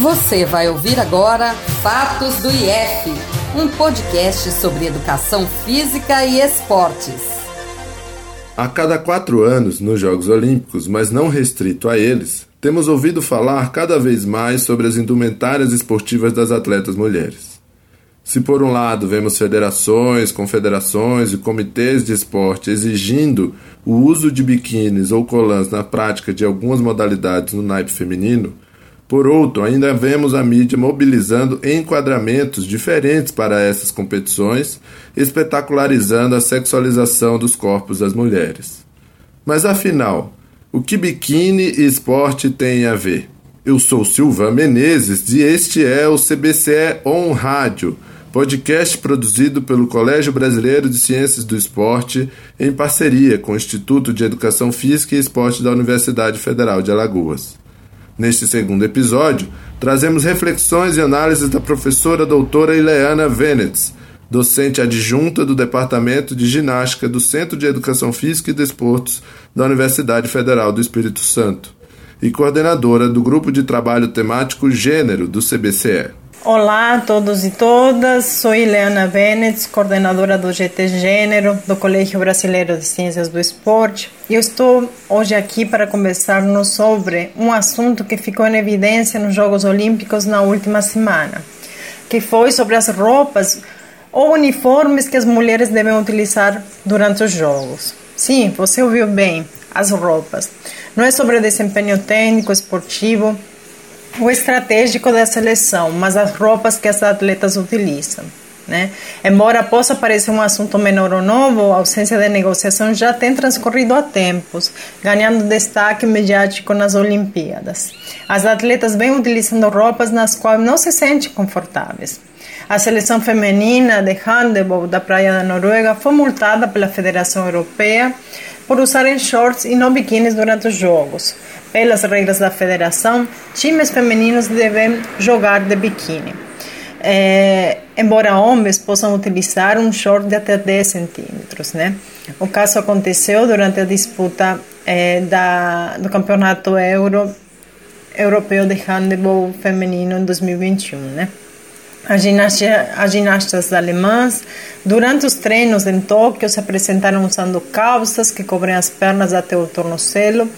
Você vai ouvir agora Fatos do IF, um podcast sobre educação física e esportes. A cada quatro anos, nos Jogos Olímpicos, mas não restrito a eles, temos ouvido falar cada vez mais sobre as indumentárias esportivas das atletas mulheres. Se por um lado vemos federações, confederações e comitês de esporte exigindo o uso de biquínis ou colãs na prática de algumas modalidades no naipe feminino, por outro, ainda vemos a mídia mobilizando enquadramentos diferentes para essas competições, espetacularizando a sexualização dos corpos das mulheres. Mas afinal, o que biquíni e esporte têm a ver? Eu sou Silvan Menezes e este é o CBCE On Rádio, podcast produzido pelo Colégio Brasileiro de Ciências do Esporte em parceria com o Instituto de Educação Física e Esporte da Universidade Federal de Alagoas. Neste segundo episódio, trazemos reflexões e análises da professora doutora Ileana Venetz, docente adjunta do Departamento de Ginástica do Centro de Educação Física e Desportos da Universidade Federal do Espírito Santo e coordenadora do Grupo de Trabalho Temático Gênero do CBCE. Olá a todos e todas, sou Ileana Venetz, coordenadora do GT Gênero do Colégio Brasileiro de Ciências do Esporte, e eu estou hoje aqui para conversarmos sobre um assunto que ficou em evidência nos Jogos Olímpicos na última semana, que foi sobre as roupas ou uniformes que as mulheres devem utilizar durante os Jogos. Sim, você ouviu bem, as roupas. Não é sobre desempenho técnico, esportivo, o estratégico da seleção, mas as roupas que as atletas utilizam. Né? Embora possa parecer um assunto menor ou novo, a ausência de negociação já tem transcorrido há tempos, ganhando destaque mediático nas Olimpíadas. As atletas vêm utilizando roupas nas quais não se sentem confortáveis. A seleção feminina de handebol da Praia da Noruega foi multada pela Federação Europeia por usarem shorts e não biquínis durante os Jogos. Pelas regras da federação, times femininos devem jogar de biquíni. É, embora homens possam utilizar um short de até 10 centímetros. Né? O caso aconteceu durante a disputa é, da, do Campeonato Euro, Europeu de Handebol Feminino em 2021. Né? As, as ginastas alemãs, durante os treinos em Tóquio, se apresentaram usando calças que cobrem as pernas até o tornozelo,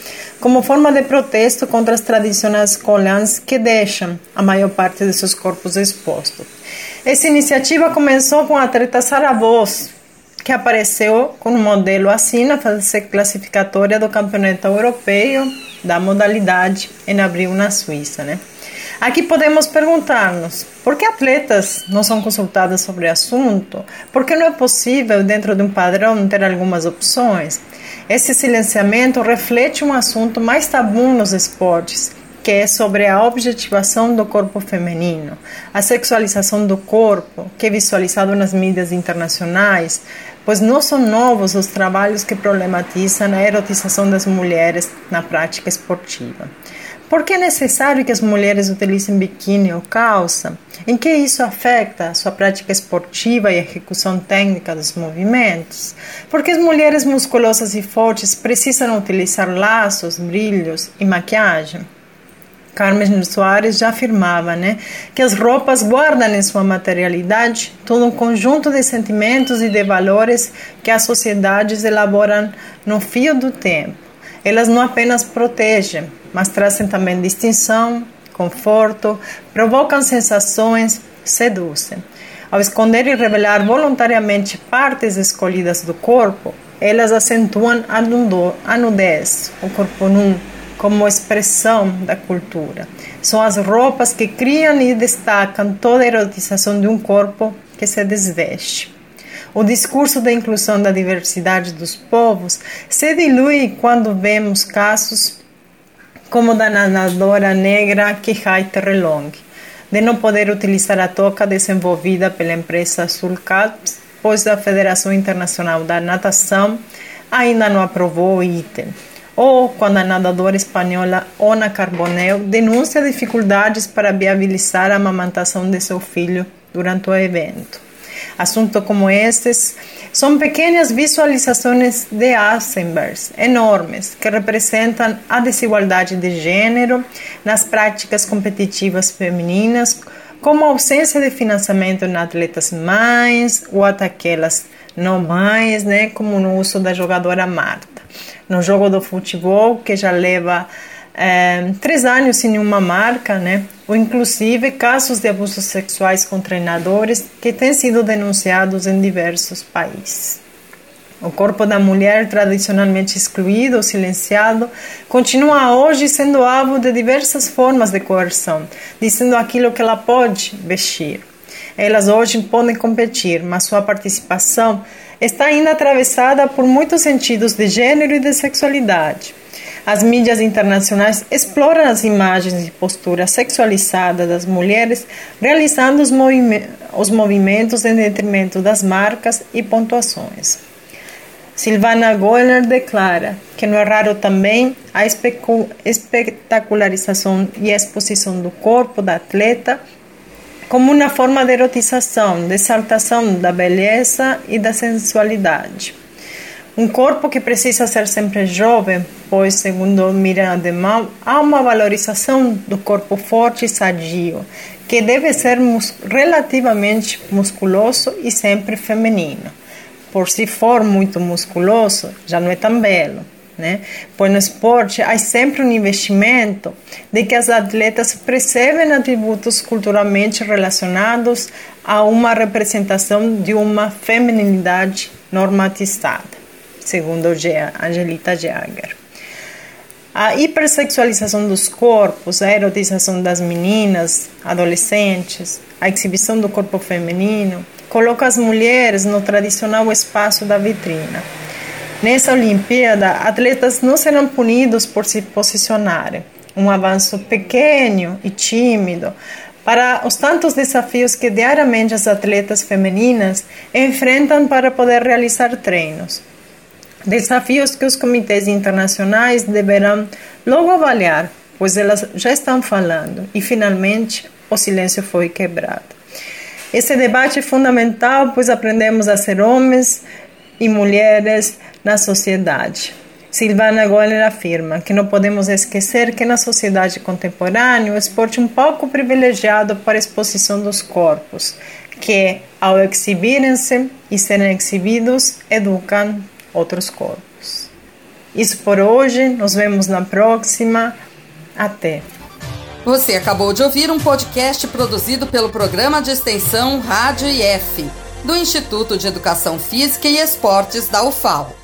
como forma de protesto contra as tradicionais colãs que deixam a maior parte de seus corpos expostos. Essa iniciativa começou com a atleta Sara que apareceu com um modelo assim na fase classificatória do Campeonato Europeu da modalidade em abril na Suíça, né? Aqui podemos perguntar-nos por que atletas não são consultadas sobre o assunto? Por que não é possível, dentro de um padrão, ter algumas opções? Esse silenciamento reflete um assunto mais tabu nos esportes, que é sobre a objetivação do corpo feminino, a sexualização do corpo, que é visualizado nas mídias internacionais, pois não são novos os trabalhos que problematizam a erotização das mulheres na prática esportiva. Por que é necessário que as mulheres utilizem biquíni ou calça? Em que isso afeta a sua prática esportiva e a execução técnica dos movimentos? Por que as mulheres musculosas e fortes precisam utilizar laços, brilhos e maquiagem? Carmen Soares já afirmava né, que as roupas guardam em sua materialidade todo um conjunto de sentimentos e de valores que as sociedades elaboram no fio do tempo. Elas não apenas protegem, mas trazem também distinção, conforto, provocam sensações, seduzem. Ao esconder e revelar voluntariamente partes escolhidas do corpo, elas acentuam a nudez, o corpo nu, como expressão da cultura. São as roupas que criam e destacam toda a erotização de um corpo que se desveste. O discurso da inclusão da diversidade dos povos se dilui quando vemos casos como da nadadora negra Kihai Terrelong, de não poder utilizar a toca desenvolvida pela empresa Sulcaps, pois a Federação Internacional da Natação ainda não aprovou o item. Ou quando a nadadora espanhola Ona Carbonell denuncia dificuldades para viabilizar a amamentação de seu filho durante o evento. Assuntos como estes são pequenas visualizações de icebergs enormes que representam a desigualdade de gênero nas práticas competitivas femininas, como a ausência de financiamento em atletas mães ou até aquelas não mães, né, como no uso da jogadora Marta. No jogo do futebol, que já leva é, três anos sem nenhuma marca, né? ou inclusive casos de abusos sexuais com treinadores que têm sido denunciados em diversos países. O corpo da mulher, tradicionalmente excluído ou silenciado, continua hoje sendo alvo de diversas formas de coerção, dizendo aquilo que ela pode vestir. Elas hoje podem competir, mas sua participação está ainda atravessada por muitos sentidos de gênero e de sexualidade. As mídias internacionais exploram as imagens e posturas sexualizadas das mulheres, realizando os, movimentos, os movimentos em detrimento das marcas e pontuações. Silvana Goller declara que não é raro também a espetacularização e a exposição do corpo da atleta como uma forma de erotização, de exaltação da beleza e da sensualidade. Um corpo que precisa ser sempre jovem, pois, segundo Miriam Ademal, há uma valorização do corpo forte e sadio, que deve ser mus relativamente musculoso e sempre feminino. Por se for muito musculoso, já não é tão belo. Né? Pois no esporte há sempre um investimento de que as atletas percebem atributos culturalmente relacionados a uma representação de uma feminilidade normatizada segundo Angelita Jager. A hipersexualização dos corpos, a erotização das meninas, adolescentes, a exibição do corpo feminino, coloca as mulheres no tradicional espaço da vitrina. Nessa Olimpíada, atletas não serão punidos por se posicionarem. Um avanço pequeno e tímido para os tantos desafios que diariamente as atletas femininas enfrentam para poder realizar treinos. Desafios que os comitês internacionais deverão logo avaliar, pois elas já estão falando e finalmente o silêncio foi quebrado. Esse debate é fundamental, pois aprendemos a ser homens e mulheres na sociedade. Silvana Goller afirma que não podemos esquecer que na sociedade contemporânea o esporte é um pouco privilegiado para a exposição dos corpos, que, ao exibirem-se e serem exibidos, educam outros corpos. Isso por hoje, nos vemos na próxima. Até. Você acabou de ouvir um podcast produzido pelo programa de extensão Rádio IF, do Instituto de Educação Física e Esportes da UFAL.